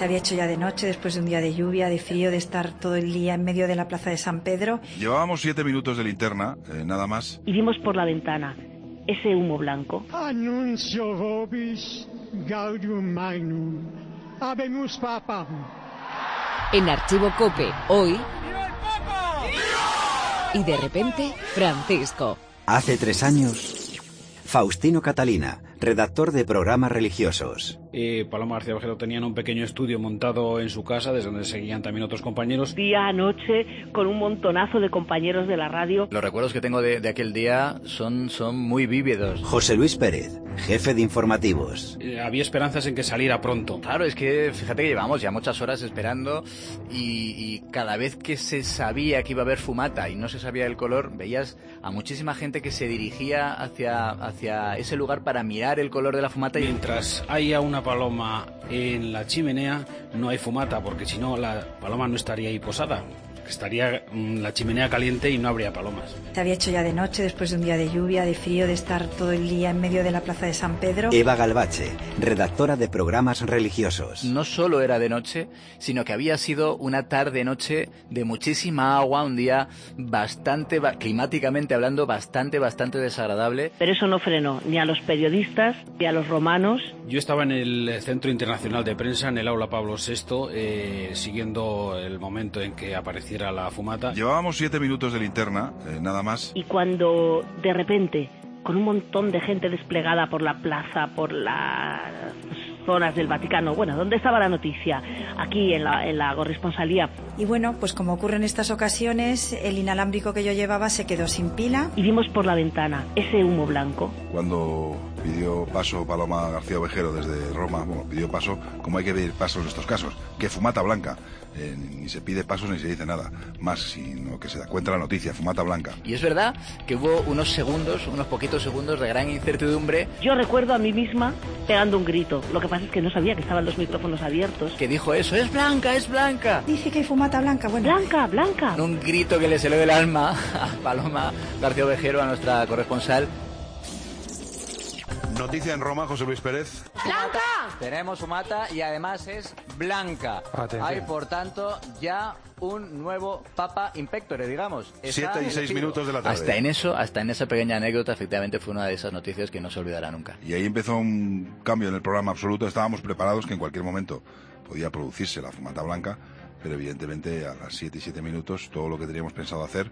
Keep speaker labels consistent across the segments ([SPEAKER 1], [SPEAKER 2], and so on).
[SPEAKER 1] Se había hecho ya de noche, después de un día de lluvia, de frío, de estar todo el día en medio de la plaza de San Pedro.
[SPEAKER 2] Llevábamos siete minutos de linterna, eh, nada más.
[SPEAKER 3] Y vimos por la ventana ese humo blanco.
[SPEAKER 4] Annuncio vobis gaudium magnum. Habemus papam.
[SPEAKER 5] En Archivo Cope, hoy... Y de repente, Francisco.
[SPEAKER 6] Hace tres años, Faustino Catalina, redactor de programas religiosos.
[SPEAKER 7] Y Paloma García Bajero tenían un pequeño estudio montado en su casa, desde donde seguían también otros compañeros.
[SPEAKER 3] Día a noche, con un montonazo de compañeros de la radio.
[SPEAKER 8] Los recuerdos que tengo de, de aquel día son, son muy vívidos.
[SPEAKER 6] José Luis Pérez, jefe de informativos.
[SPEAKER 7] Eh, había esperanzas en que saliera pronto.
[SPEAKER 8] Claro, es que fíjate que llevamos ya muchas horas esperando y, y cada vez que se sabía que iba a haber fumata y no se sabía el color, veías a muchísima gente que se dirigía hacia, hacia ese lugar para mirar el color de la fumata. Y...
[SPEAKER 7] Mientras haya una paloma en la chimenea, no hay fumata, porque si no, la paloma no estaría ahí posada. Estaría mm, la chimenea caliente y no habría palomas.
[SPEAKER 1] Se había hecho ya de noche, después de un día de lluvia, de frío, de estar todo el día en medio de la plaza de San Pedro.
[SPEAKER 6] Eva Galvache, redactora de programas religiosos.
[SPEAKER 8] No solo era de noche, sino que había sido una tarde-noche de muchísima agua, un día bastante, climáticamente hablando, bastante, bastante desagradable.
[SPEAKER 3] Pero eso no frenó ni a los periodistas ni a los romanos.
[SPEAKER 7] Yo estaba en el Centro Internacional de Prensa, en el Aula Pablo VI, eh, siguiendo el momento en que la fumata.
[SPEAKER 2] Llevábamos siete minutos de linterna, eh, nada más.
[SPEAKER 3] Y cuando de repente, con un montón de gente desplegada por la plaza, por las zonas del Vaticano, bueno, ¿dónde estaba la noticia? Aquí, en la, en la corresponsalía.
[SPEAKER 1] Y bueno, pues como ocurre en estas ocasiones, el inalámbrico que yo llevaba se quedó sin pila.
[SPEAKER 3] Y vimos por la ventana ese humo blanco.
[SPEAKER 2] Cuando pidió paso Paloma García Ovejero desde Roma, bueno, pidió paso, como hay que pedir paso en estos casos, que fumata blanca. Eh, ni se pide pasos ni se dice nada más, sino que se da cuenta la noticia, fumata blanca.
[SPEAKER 8] Y es verdad que hubo unos segundos, unos poquitos segundos de gran incertidumbre.
[SPEAKER 3] Yo recuerdo a mí misma pegando un grito. Lo que pasa es que no sabía que estaban los micrófonos abiertos.
[SPEAKER 8] Que dijo eso, es blanca, es blanca.
[SPEAKER 1] Dice que hay fumata blanca, bueno.
[SPEAKER 3] Blanca, blanca.
[SPEAKER 8] Un grito que le salió del alma a Paloma García Ovejero, a nuestra corresponsal.
[SPEAKER 2] Noticia en Roma, José Luis Pérez.
[SPEAKER 8] ¡Blanca! Tenemos fumata y además es blanca.
[SPEAKER 2] Atención.
[SPEAKER 8] Hay, por tanto, ya un nuevo Papa Impectore, digamos. Está
[SPEAKER 2] Siete y seis
[SPEAKER 8] elegido.
[SPEAKER 2] minutos de la tarde.
[SPEAKER 8] Hasta en eso, hasta en esa pequeña anécdota, efectivamente fue una de esas noticias que no se olvidará nunca.
[SPEAKER 2] Y ahí empezó un cambio en el programa absoluto. Estábamos preparados que en cualquier momento podía producirse la fumata blanca, pero evidentemente a las 7 y 7 minutos todo lo que teníamos pensado hacer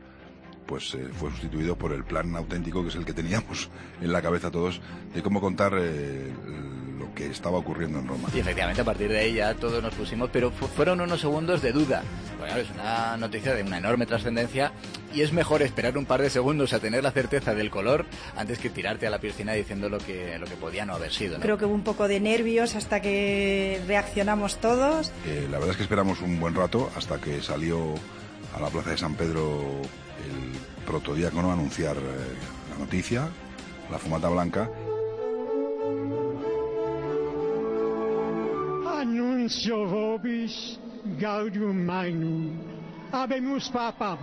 [SPEAKER 2] pues eh, fue sustituido por el plan auténtico que es el que teníamos en la cabeza todos de cómo contar eh, lo que estaba ocurriendo en Roma.
[SPEAKER 8] Y efectivamente a partir de ahí ya todos nos pusimos, pero fu- fueron unos segundos de duda. Bueno, es una noticia de una enorme trascendencia y es mejor esperar un par de segundos a tener la certeza del color antes que tirarte a la piscina diciendo lo que, lo que podía no haber sido. ¿no?
[SPEAKER 1] Creo que hubo un poco de nervios hasta que reaccionamos todos.
[SPEAKER 2] Eh, la verdad es que esperamos un buen rato hasta que salió a la plaza de San Pedro el protodiácono a anunciar eh, la noticia, la fumata blanca.
[SPEAKER 4] Annuncio vobis gaudium magnum. Habemus papam.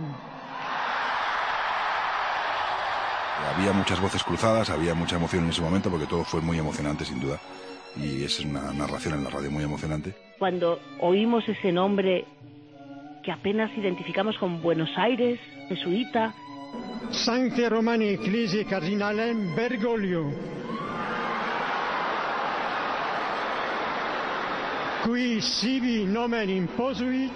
[SPEAKER 2] Había muchas voces cruzadas, había mucha emoción en ese momento porque todo fue muy emocionante sin duda. Y es una narración en la radio muy emocionante.
[SPEAKER 3] Cuando oímos ese nombre que apenas identificamos con Buenos Aires, jesuita,
[SPEAKER 4] Sancte Romani Ecclesiae Cardinalem Bergoglio. Qui sibi nomen imposuit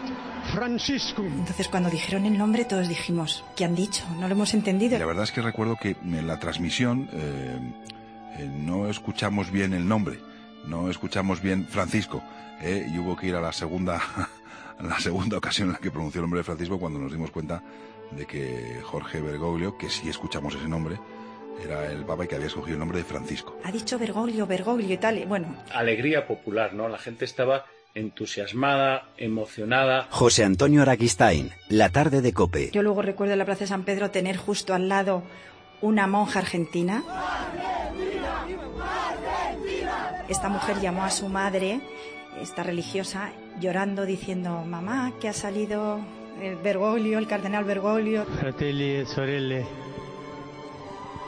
[SPEAKER 4] Franciscum.
[SPEAKER 1] Entonces cuando dijeron el nombre todos dijimos, ¿qué han dicho? No lo hemos entendido.
[SPEAKER 2] La verdad es que recuerdo que en la transmisión eh, eh, no escuchamos bien el nombre, no escuchamos bien Francisco, eh, y hubo que ir a la segunda, la segunda ocasión en la que pronunció el nombre de Francisco cuando nos dimos cuenta de que Jorge Bergoglio, que sí escuchamos ese nombre, era el papa y que había escogido el nombre de Francisco.
[SPEAKER 1] Ha dicho Bergoglio, Bergoglio y tal. y Bueno,
[SPEAKER 9] alegría popular, ¿no? La gente estaba entusiasmada, emocionada.
[SPEAKER 6] José Antonio Araquistain, La tarde de Cope.
[SPEAKER 1] yo luego recuerdo en la Plaza de San Pedro tener justo al lado una monja argentina. Esta mujer llamó a su madre, esta religiosa, llorando, diciendo, mamá, que ha salido el Bergoglio, el cardenal Bergoglio.
[SPEAKER 4] Fratelli e sorelle.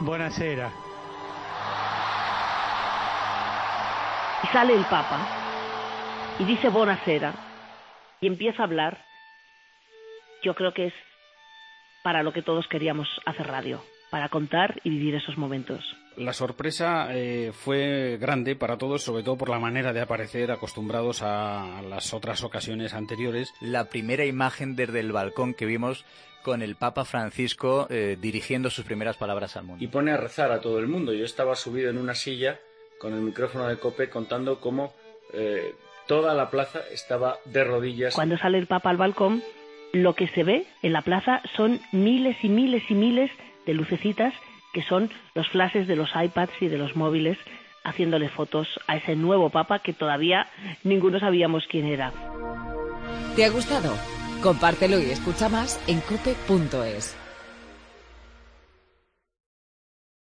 [SPEAKER 4] Buonasera.
[SPEAKER 3] y sale el Papa. y dice Bonacera y empieza a hablar, yo creo que es para lo que todos queríamos hacer radio, para contar y vivir esos momentos.
[SPEAKER 7] La sorpresa eh, fue grande para todos, sobre todo por la manera de aparecer acostumbrados a las otras ocasiones anteriores.
[SPEAKER 8] La primera imagen desde el balcón que vimos con el Papa Francisco eh, dirigiendo sus primeras palabras al mundo.
[SPEAKER 9] Y pone a rezar a todo el mundo. Yo estaba subido en una silla con el micrófono de cope contando cómo eh, toda la plaza estaba de rodillas.
[SPEAKER 3] Cuando sale el Papa al balcón, lo que se ve en la plaza son miles y miles y miles de lucecitas que son los flashes de los iPads y de los móviles haciéndole fotos a ese nuevo Papa que todavía ninguno sabíamos quién era.
[SPEAKER 5] ¿Te ha gustado? Compártelo y escucha más en cope.es.